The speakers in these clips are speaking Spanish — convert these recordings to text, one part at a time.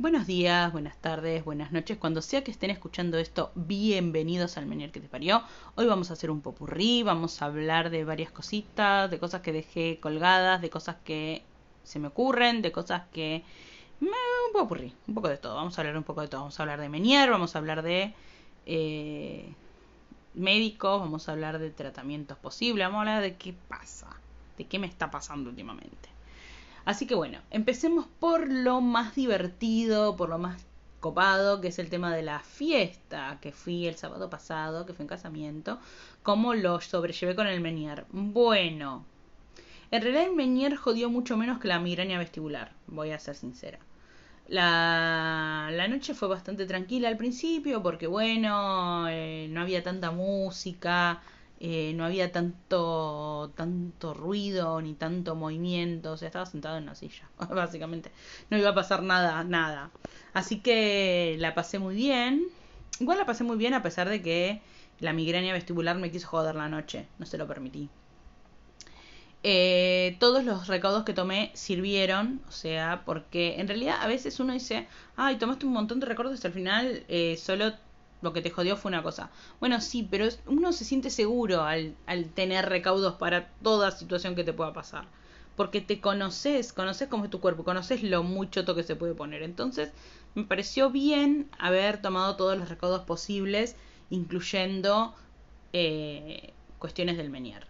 Buenos días, buenas tardes, buenas noches. Cuando sea que estén escuchando esto, bienvenidos al Menier que te parió. Hoy vamos a hacer un popurrí, vamos a hablar de varias cositas, de cosas que dejé colgadas, de cosas que se me ocurren, de cosas que... Un popurrí, un poco de todo. Vamos a hablar un poco de todo. Vamos a hablar de Menier, vamos a hablar de... Eh, médicos, vamos a hablar de tratamientos posibles, vamos a hablar de qué pasa, de qué me está pasando últimamente. Así que bueno, empecemos por lo más divertido, por lo más copado, que es el tema de la fiesta que fui el sábado pasado, que fue en casamiento, cómo lo sobrellevé con el Menier. Bueno, en realidad el Menier jodió mucho menos que la migraña vestibular, voy a ser sincera. La, la noche fue bastante tranquila al principio porque bueno, eh, no había tanta música, eh, no había tanto, tanto ruido ni tanto movimiento, o sea, estaba sentado en una silla, básicamente. No iba a pasar nada, nada. Así que la pasé muy bien. Igual la pasé muy bien a pesar de que la migraña vestibular me quiso joder la noche, no se lo permití. Eh, todos los recaudos que tomé sirvieron, o sea, porque en realidad a veces uno dice, ay, tomaste un montón de recaudos y al final eh, solo lo que te jodió fue una cosa. Bueno, sí, pero uno se siente seguro al, tener recaudos para toda situación que te pueda pasar. Porque te conoces, conoces cómo es tu cuerpo, conoces lo mucho que se puede poner. Entonces, me pareció bien haber tomado todos los recaudos posibles, incluyendo eh, cuestiones del menier.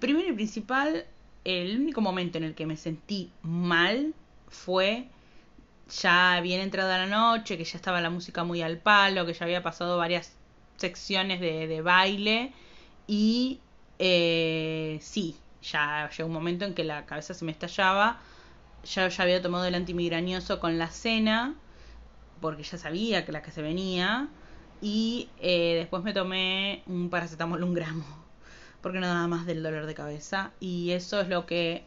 Primero y principal, el único momento en el que me sentí mal fue ya bien entrada la noche, que ya estaba la música muy al palo, que ya había pasado varias secciones de, de baile. Y eh, sí, ya llegó un momento en que la cabeza se me estallaba, ya, ya había tomado el antimigrañoso con la cena, porque ya sabía que la que se venía, y eh, después me tomé un paracetamol un gramo, porque no daba más del dolor de cabeza, y eso es lo que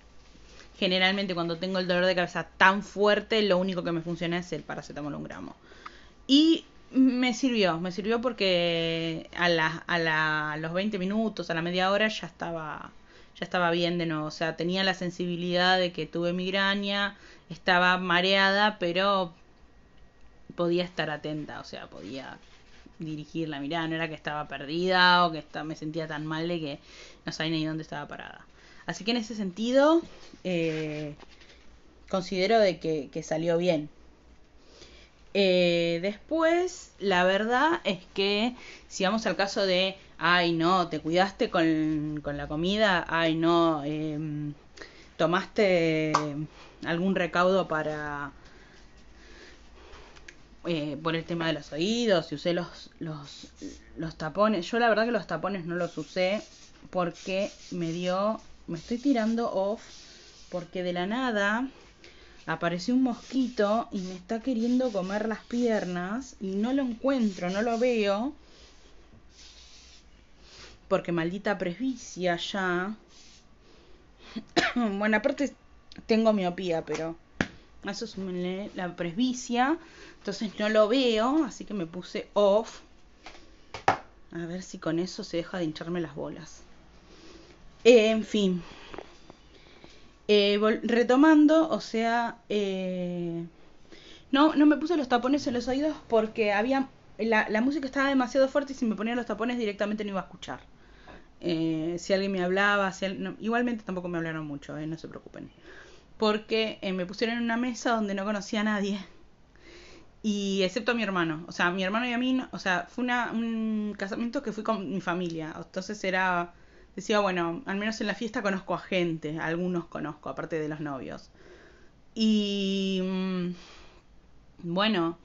generalmente cuando tengo el dolor de cabeza tan fuerte, lo único que me funciona es el paracetamol un gramo. Y me sirvió, me sirvió porque a, la, a, la, los 20 minutos, a la media hora ya estaba, ya estaba bien de nuevo. O sea, tenía la sensibilidad de que tuve migraña, estaba mareada, pero podía estar atenta, o sea, podía dirigir la mirada, no era que estaba perdida o que me sentía tan mal de que no sabía ni dónde estaba parada. Así que en ese sentido, eh, considero de que, salió bien. Eh, después, la verdad es que si vamos al caso de, ay no, te cuidaste con, con la comida, ay no, em, tomaste algún recaudo para eh, por el tema de los oídos, y usé los, los, los tapones. Yo la verdad que los tapones no los usé porque me dio me estoy tirando off porque de la nada apareció un mosquito y me está queriendo comer las piernas y no lo encuentro, no lo veo. Porque maldita presbicia ya. bueno, aparte tengo miopía, pero eso es la presbicia. Entonces no lo veo, así que me puse off. A ver si con eso se deja de hincharme las bolas. Eh, en fin. Eh, retomando, o sea, eh, no, no me puse los tapones en los oídos porque había la, música estaba demasiado fuerte y si me ponía los tapones directamente no iba a escuchar. si alguien me hablaba, si igualmente tampoco me hablaron mucho, no se preocupen. Porque me pusieron en una mesa donde no conocía a nadie. Y excepto a mi hermano. O sea, mi hermano y a mí, o sea, fue una, un casamiento que fui con mi familia. Entonces era decía, bueno, al menos en la fiesta conozco a gente, algunos conozco, aparte de los novios. Y mm, bueno,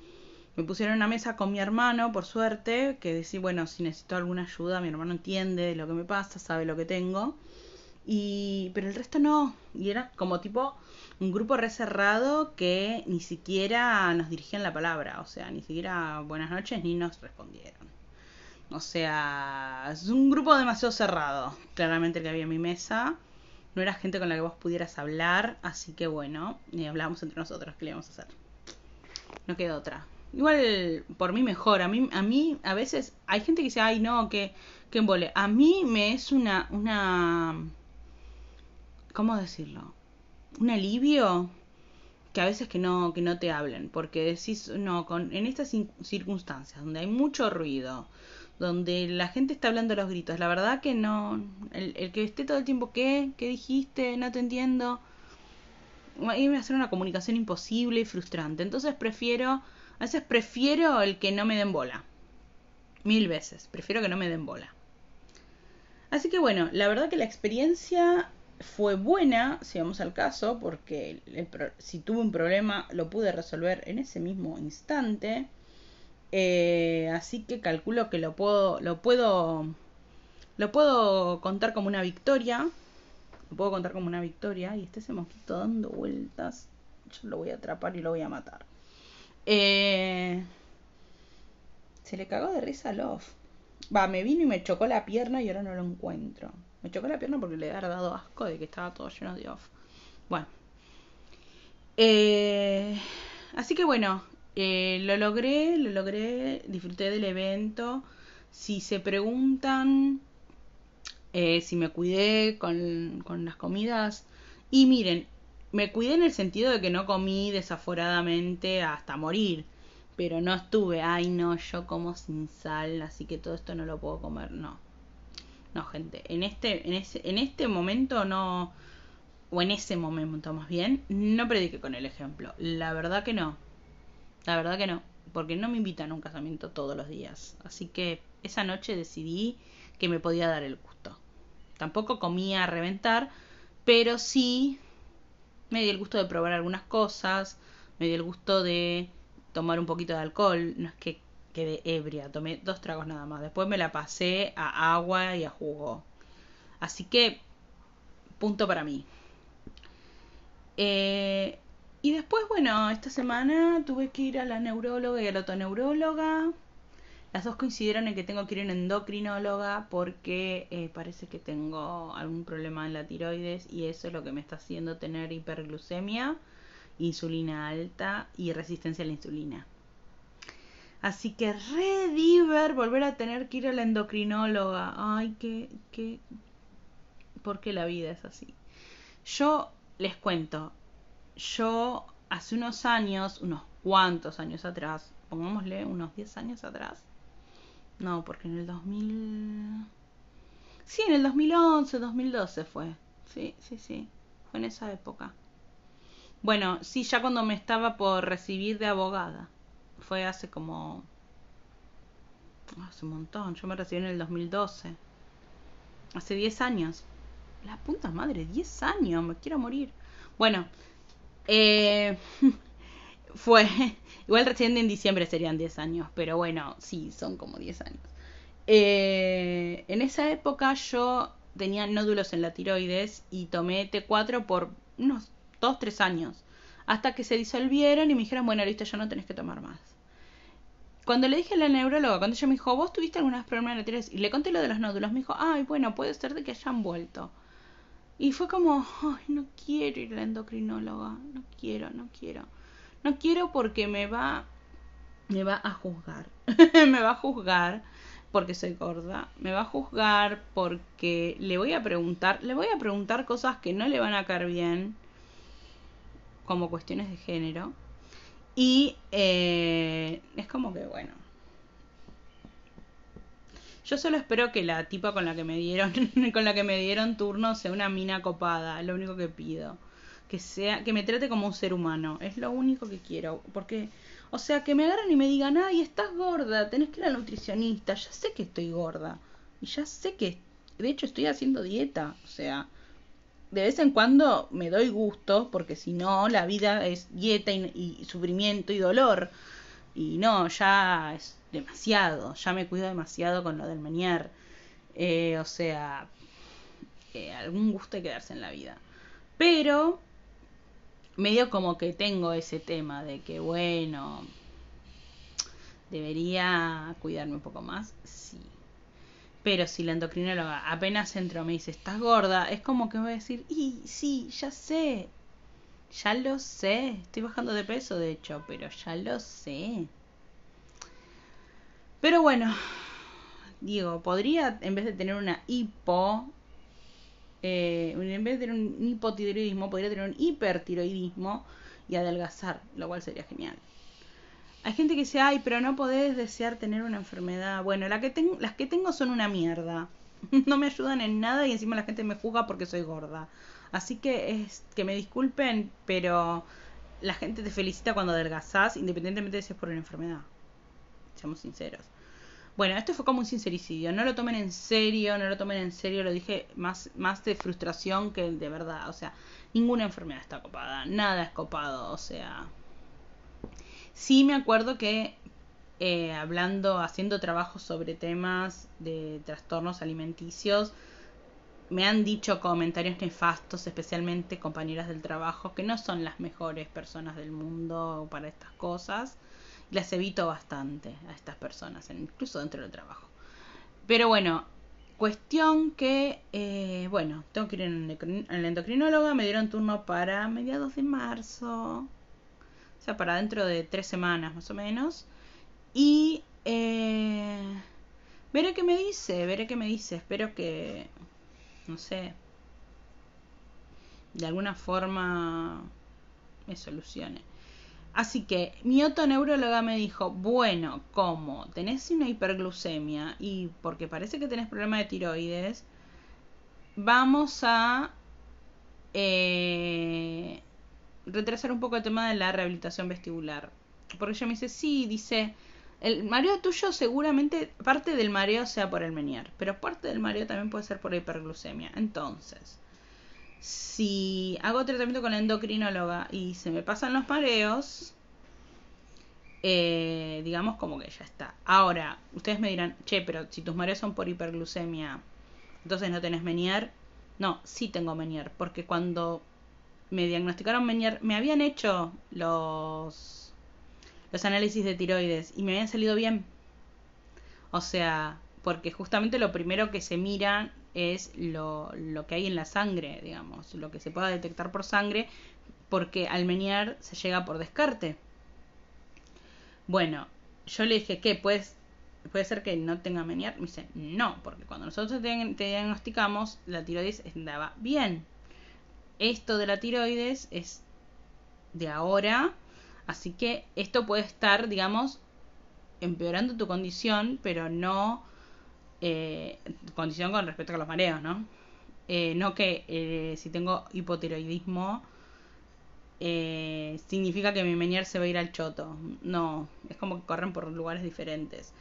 me pusieron una mesa con mi hermano, por suerte, que decía, bueno, si necesito alguna ayuda, mi hermano entiende lo que me pasa, sabe lo que tengo. Y, pero el resto no. Y era como tipo un grupo reserrado que ni siquiera nos dirigían la palabra. O sea, ni siquiera buenas noches ni nos respondieron. O sea, es un grupo demasiado cerrado, claramente que había en mi mesa. No era gente con la que vos pudieras hablar, así que bueno, y hablábamos entre nosotros, ¿qué le íbamos a hacer? No queda otra. Igual, por mí mejor. A mí, a mí, a veces, hay gente que dice, ay, no, que, que embole. A mí me es una, una, ¿cómo decirlo? Un alivio que a veces que no, que no te hablen, porque decís, no, con, en estas circunstancias donde hay mucho ruido, donde la gente está hablando a los gritos, la verdad que no, el, el que esté todo el tiempo, ¿qué? ¿Qué dijiste? No te entiendo. va a ser una comunicación imposible y frustrante. Entonces prefiero, a veces prefiero el que no me den bola. Mil veces, prefiero que no me den bola. Así que bueno, la verdad que la experiencia fue buena, si vamos al caso, porque si tuve un problema lo pude resolver en ese mismo instante. Eh, así que calculo que lo puedo, lo puedo, lo puedo contar como una victoria. Lo puedo contar como una victoria. Y este ese mosquito dando vueltas. Yo lo voy a atrapar y lo voy a matar. Eh, se le cagó de risa a Love. Va, me vino y me chocó la pierna y ahora no lo encuentro. Me chocó la pierna porque le había dado asco de que estaba todo lleno de off. Bueno. Eh, así que bueno, eh, lo logré, lo logré, disfruté del evento. Si se preguntan eh, si me cuidé con, con las comidas, y miren, me cuidé en el sentido de que no comí desaforadamente hasta morir pero no estuve, ay no, yo como sin sal, así que todo esto no lo puedo comer, no. No, gente, en este, en ese, en este momento no, o en ese momento más bien, no predique con el ejemplo. La verdad que no. La verdad que no. Porque no me invitan a un casamiento todos los días. Así que esa noche decidí que me podía dar el gusto. Tampoco comía a reventar, pero sí me di el gusto de probar algunas cosas, me di el gusto de tomar un poquito de alcohol. No es que quedé ebria, tomé dos tragos nada más. Después me la pasé a agua y a jugo. Así que, punto para mí. Eh, y después, bueno, esta semana tuve que ir a la neuróloga y a la otoneuróloga. Las dos coincidieron en que tengo que ir a una endocrinóloga porque eh, parece que tengo algún problema en la tiroides y eso es lo que me está haciendo tener hiperglucemia, insulina alta y resistencia a la insulina. Así que re diver volver a tener que ir a la endocrinóloga. Ay, qué, qué... ¿Por qué la vida es así? Yo les cuento, yo hace unos años, unos cuantos años atrás, pongámosle unos 10 años atrás, no, porque en el 2000... Sí, en el 2011, 2012 fue. Sí, sí, sí. Fue en esa época. Bueno, sí, ya cuando me estaba por recibir de abogada fue hace como... Hace un montón, yo me recibí en el 2012. Hace 10 años. La puta madre, 10 años, me quiero morir. Bueno, eh, fue... Igual recién en diciembre serían 10 años, pero bueno, sí, son como 10 años. Eh, en esa época yo tenía nódulos en la tiroides y tomé T4 por unos 2, 3 años hasta que se disolvieron y me dijeron, bueno, listo, ya no tenés que tomar más. Cuando le dije a la neuróloga, cuando ella me dijo, vos tuviste algunos problemas la tiroides, y le conté lo de los nódulos, me dijo, ay, bueno, puede ser de que hayan vuelto. Y fue como, ay, no quiero ir a la endocrinóloga, no quiero, no quiero. No quiero porque me va, me va a juzgar, me va a juzgar porque soy gorda, me va a juzgar porque le voy a preguntar, le voy a preguntar cosas que no le van a caer bien, como cuestiones de género. Y eh, es como que, bueno. Yo solo espero que la tipa con la que me dieron, con la que me dieron turno sea una mina copada, es lo único que pido. Que sea, que me trate como un ser humano, es lo único que quiero. Porque, o sea, que me agarren y me digan, ay, estás gorda, tenés que ir al nutricionista, ya sé que estoy gorda. Y ya sé que, de hecho, estoy haciendo dieta, o sea, de vez en cuando me doy gusto, porque si no, la vida es dieta y, sufrimiento y dolor. Y no, ya es demasiado, ya me cuido demasiado con lo del menier. Eh, o sea, algún gusto hay que darse en la vida. Pero, medio como que tengo ese tema de que, bueno, debería cuidarme un poco más, sí. Pero si la endocrinóloga apenas entró me dice, estás gorda, es como que voy a decir, y sí, ya sé, ya lo sé, estoy bajando de peso de hecho, pero ya lo sé. Pero bueno, digo, podría en vez de tener una hipo, eh, en vez de tener un hipotiroidismo, podría tener un hipertiroidismo y adelgazar, lo cual sería genial. Hay gente que dice, ay, pero no podés desear tener una enfermedad. Bueno, la que las que tengo son una mierda. no me ayudan en nada y encima la gente me juzga porque soy gorda. Así que es que me disculpen, pero la gente te felicita cuando adelgazás, independientemente de si es por una enfermedad. Seamos sinceros. Bueno, esto fue como un sincericidio. No lo tomen en serio, no lo tomen en serio. Lo dije más, más de frustración que de verdad. O sea, ninguna enfermedad está copada. Nada es copado. O sea, sí me acuerdo que eh, hablando, haciendo trabajos sobre temas de trastornos alimenticios, me han dicho comentarios nefastos, especialmente compañeras del trabajo, que no son las mejores personas del mundo para estas cosas las evito bastante a estas personas, incluso dentro del trabajo. Pero bueno, cuestión que, eh, bueno, tengo que ir en el endocrinóloga, me dieron turno para mediados de marzo, o sea, para dentro de tres semanas más o menos. Y eh, veré qué me dice, veré qué me dice, espero que, no sé, de alguna forma me solucione. Así que mi otoneuróloga me dijo, bueno, como tenés una hiperglucemia y porque parece que tenés problema de tiroides, vamos a eh, retrasar un poco el tema de la rehabilitación vestibular. Porque ella me dice, sí, dice, el mareo tuyo seguramente parte del mareo sea por el menier, pero parte del mareo también puede ser por la hiperglucemia. Entonces, si hago tratamiento con la endocrinóloga y se me pasan los mareos, eh, digamos como que ya está. Ahora, ustedes me dirán, che, pero si tus mareos son por hiperglucemia, entonces no tenés Menier. No, sí tengo Menier, porque cuando me diagnosticaron Menier, me habían hecho los, los análisis de tiroides y me habían salido bien. O sea, porque justamente lo primero que se mira es lo, que hay en la sangre, digamos, lo que se pueda detectar por sangre, porque al menear se llega por descarte. Bueno, yo le dije, ¿qué? ¿Puedes, ¿Puede ser que no tenga menear? Me dice, no, porque cuando nosotros te, te diagnosticamos, la tiroides andaba bien. Esto de la tiroides es de ahora, así que esto puede estar, digamos, empeorando tu condición, pero no eh, condición con respecto a los mareos, ¿no? Eh, no que eh, si tengo hipotiroidismo significa que mi menier se va a ir al choto. No, es como que corren por lugares diferentes.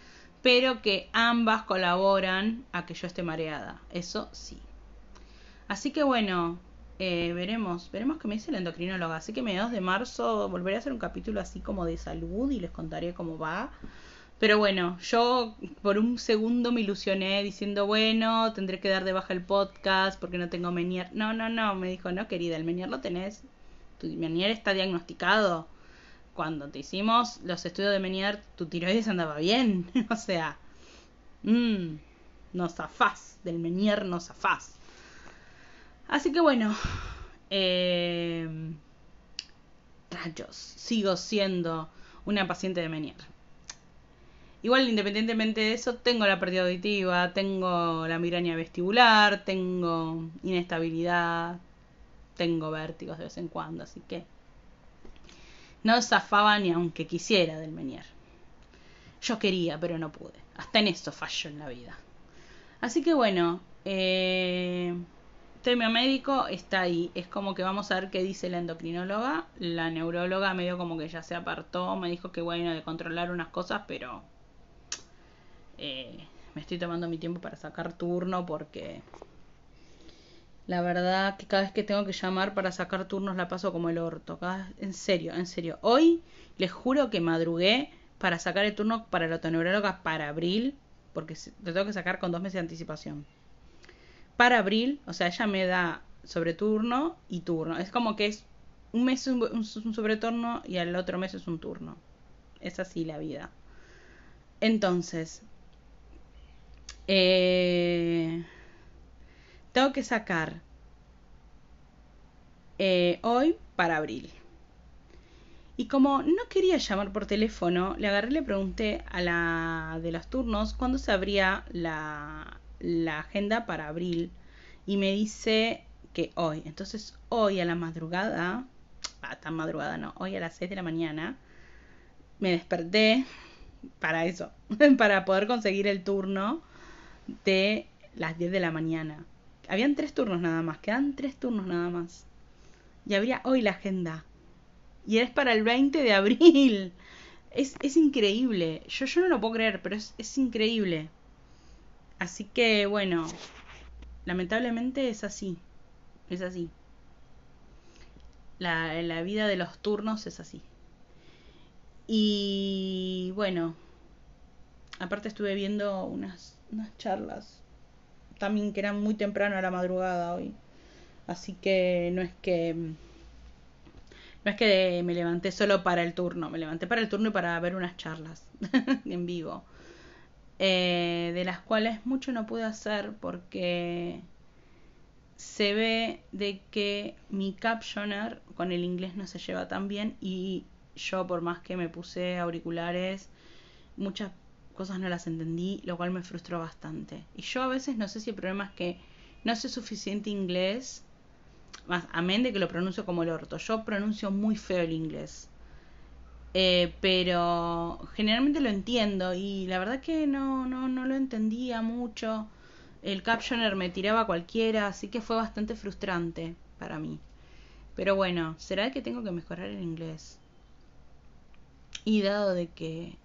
Pero que ambas colaboran a que yo esté mareada. Eso sí. Así que bueno, veremos, veremos qué me dice la endocrinóloga. Así que mediados de marzo volveré a hacer un capítulo así como de salud y les contaré cómo va. Pero bueno, yo por un segundo me ilusioné diciendo, bueno, tendré que dar de baja el podcast porque no tengo Menier. No, no, no, me dijo, no, querida, el Menier lo tenés. Tu Menier está diagnosticado. Cuando te hicimos los estudios de Menier, tu tiroides andaba bien. o sea, mmm, no del Menier no zafás. Así que bueno, eh, rayos, sigo siendo una paciente de Menier. Igual, independientemente de eso, tengo la pérdida auditiva, tengo la migraña vestibular, tengo inestabilidad, tengo vértigos de vez en cuando, así que no zafaba ni aunque quisiera del Menier. Yo quería, pero no pude. Hasta en eso fallo en la vida. Así que bueno, eh, tema médico está ahí. Es como que vamos a ver qué dice la endocrinóloga. La neuróloga medio como que ya se apartó, me dijo que bueno, de controlar unas cosas, pero eh, me estoy tomando mi tiempo para sacar turno porque la verdad que cada vez que tengo que llamar para sacar turnos la paso como el orto. en serio, en serio. Hoy les juro que madrugué para sacar el turno para la otoneuróloga para abril, porque lo tengo que sacar con dos meses de anticipación. Para abril, o sea, ella me da sobre turno y turno. Es como que es un mes un, un, un sobreturno y al otro mes es un turno. Es así la vida. Entonces, eh, tengo que sacar eh, hoy para abril. Y como no quería llamar por teléfono, le agarré y le pregunté a la de los turnos cuándo se abría la, la agenda para abril. Y me dice que hoy. Entonces hoy a la madrugada ah, tan madrugada no, hoy a las 6 de la mañana, me desperté para eso, para poder conseguir el turno de las 10 de la mañana. Habían tres turnos nada más, quedan tres turnos nada más. Y habría hoy la agenda. Y es para el 20 de abril. Es, es increíble. Yo, yo no lo puedo creer, pero es, es increíble. Así que bueno, lamentablemente es así. Es así. La, la vida de los turnos es así. Y bueno, aparte estuve viendo unas, unas charlas también que eran muy temprano a la madrugada hoy. Así que no es que no es que me levanté solo para el turno, me levanté para el turno y para ver unas charlas en vivo. Eh, de las cuales mucho no pude hacer porque se ve de que mi captioner con el inglés no se lleva tan bien y yo por más que me puse auriculares, muchas cosas no las entendí, lo cual me frustró bastante. Y yo a veces no sé si el problema es que no sé suficiente inglés, más amén de que lo pronuncio como el orto. Yo pronuncio muy feo el inglés. Eh, pero generalmente lo entiendo y la verdad que no, no, no lo entendía mucho. El captioner me tiraba cualquiera, así que fue bastante frustrante para mí. Pero bueno, será que tengo que mejorar el inglés. Y dado de que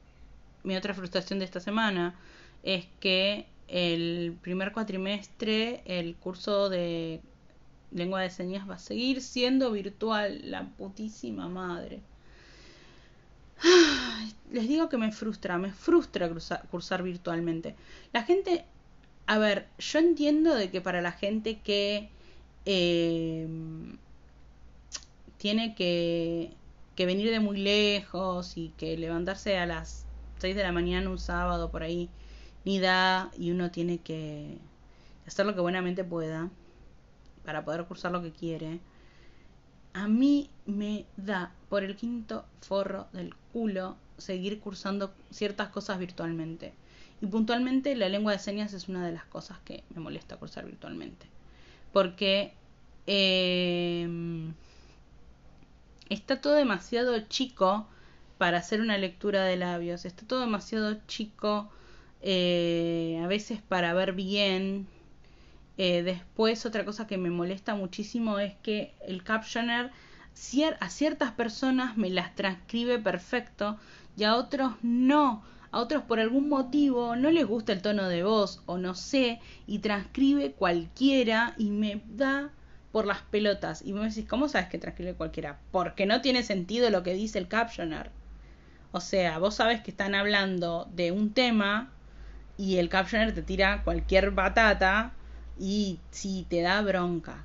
mi otra frustración de esta semana es que el primer cuatrimestre el curso de lengua de señas va a seguir siendo virtual, la putísima madre. Les digo que me frustra, me frustra cursar virtualmente. La gente, a ver, yo entiendo de que para la gente que eh, tiene que, que venir de muy lejos y que levantarse a las 6 de la mañana un sábado por ahí, ni da y uno tiene que hacer lo que buenamente pueda para poder cursar lo que quiere. A mí me da por el quinto forro del culo seguir cursando ciertas cosas virtualmente. Y puntualmente la lengua de señas es una de las cosas que me molesta cursar virtualmente. Porque eh, está todo demasiado chico para hacer una lectura de labios. Está todo demasiado chico, eh, a veces para ver bien. Eh, después otra cosa que me molesta muchísimo es que el captioner a ciertas personas me las transcribe perfecto y a otros no. A otros por algún motivo no les gusta el tono de voz o no sé y transcribe cualquiera y me da por las pelotas. Y me decís, ¿cómo sabes que transcribe cualquiera? Porque no tiene sentido lo que dice el captioner. O sea, vos sabes que están hablando de un tema y el captioner te tira cualquier batata y si te da bronca.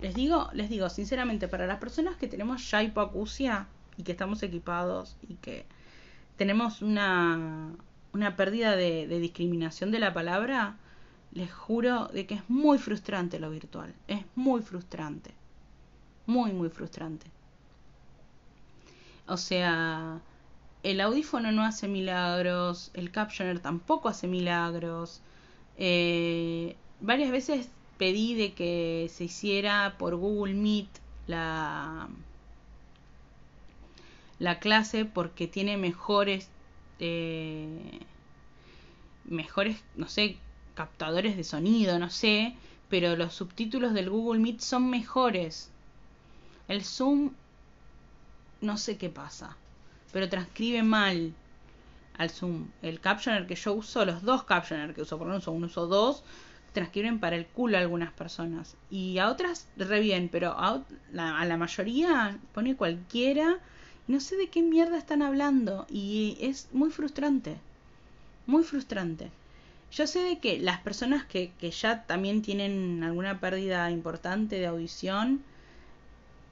Les digo, les digo sinceramente, para las personas que tenemos ya hipoacusia y que estamos equipados y que tenemos una, una pérdida de, de discriminación de la palabra, les juro de que es muy frustrante lo virtual. Es muy frustrante. Muy, muy frustrante. O sea, el audífono no hace milagros, el captioner tampoco hace milagros. Eh, varias veces pedí de que se hiciera por Google Meet la, la clase porque tiene mejores eh, mejores no sé captadores de sonido no sé pero los subtítulos del Google Meet son mejores el Zoom no sé qué pasa pero transcribe mal al Zoom. El captioner que yo uso, los dos captioner que uso, por uno, uso dos, transcriben para el culo a algunas personas. Y a otras re bien, pero a la, a la mayoría pone cualquiera. No sé de qué mierda están hablando. Y es muy frustrante. Muy frustrante. Yo sé de que las personas que, que ya también tienen alguna pérdida importante de audición,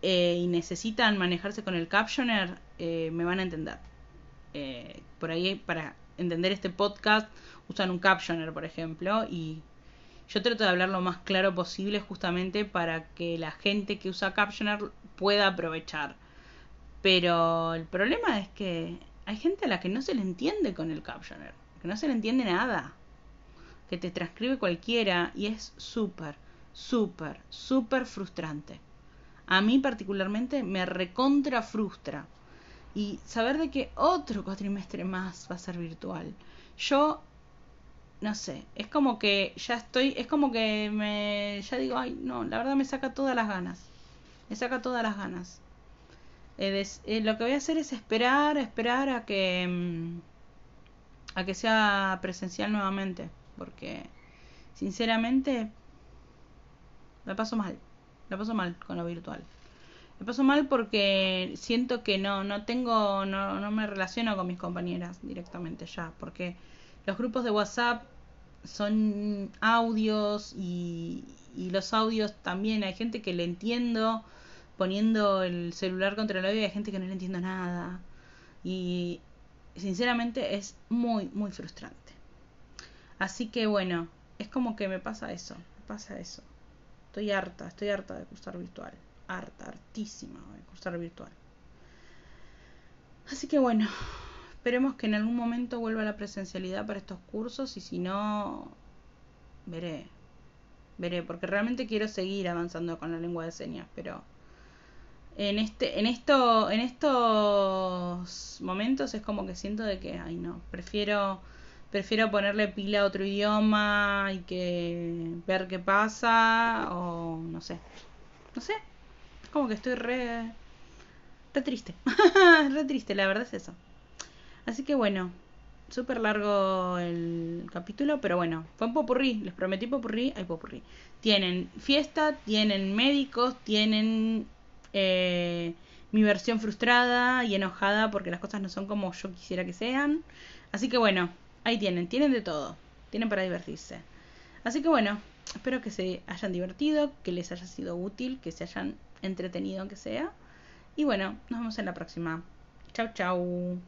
eh, y necesitan manejarse con el captioner, eh, me van a entender. Eh, por ahí, para entender este podcast, usan un captioner, por ejemplo, y yo trato de hablar lo más claro posible justamente para que la gente que usa captioner pueda aprovechar. Pero el problema es que hay gente a la que no se le entiende con el captioner, que no se le entiende nada, que te transcribe cualquiera y es súper, súper, súper frustrante a mí particularmente me recontra frustra. Y saber de que otro cuatrimestre más va a ser virtual. Yo, no sé, es como que ya estoy, es como que me, ya digo, ay, no, la verdad me saca todas las ganas. Me saca todas las ganas. Eh, eh, lo que voy a hacer es esperar, esperar a que, mm, a que sea presencial nuevamente. Porque, sinceramente, la paso mal. La paso mal con lo virtual. Me paso mal porque siento que no, no tengo, no, no me relaciono con mis compañeras directamente ya, porque los grupos de WhatsApp son audios y, los audios también. Hay gente que le entiendo poniendo el celular contra el oído y hay gente que no le entiendo nada. Y sinceramente es muy muy frustrante. Así que bueno es como que me pasa eso me pasa eso. Estoy harta estoy harta de cursar virtual harta, hartísima de cursar virtual. Así que bueno, esperemos que en algún momento vuelva la presencialidad para estos cursos y si no, veré, veré, porque realmente quiero seguir avanzando con la lengua de señas, pero en este, en esto, en estos momentos es como que siento de que, ay no, prefiero, prefiero ponerle pila a otro idioma y que ver qué pasa o no sé, no sé, como que estoy re, re triste. re triste, la verdad es eso. Así que bueno, súper largo el capítulo, pero bueno, fue un popurrí, les prometí popurrí, hay popurrí. Tienen fiesta, tienen médicos, tienen eh, mi versión frustrada y enojada porque las cosas no son como yo quisiera que sean. Así que bueno, ahí tienen, tienen de todo, tienen para divertirse. Así que bueno, espero que se hayan divertido, que les haya sido útil, que se hayan entretenido aunque sea. Y bueno, nos vemos en la próxima. Chau, chau.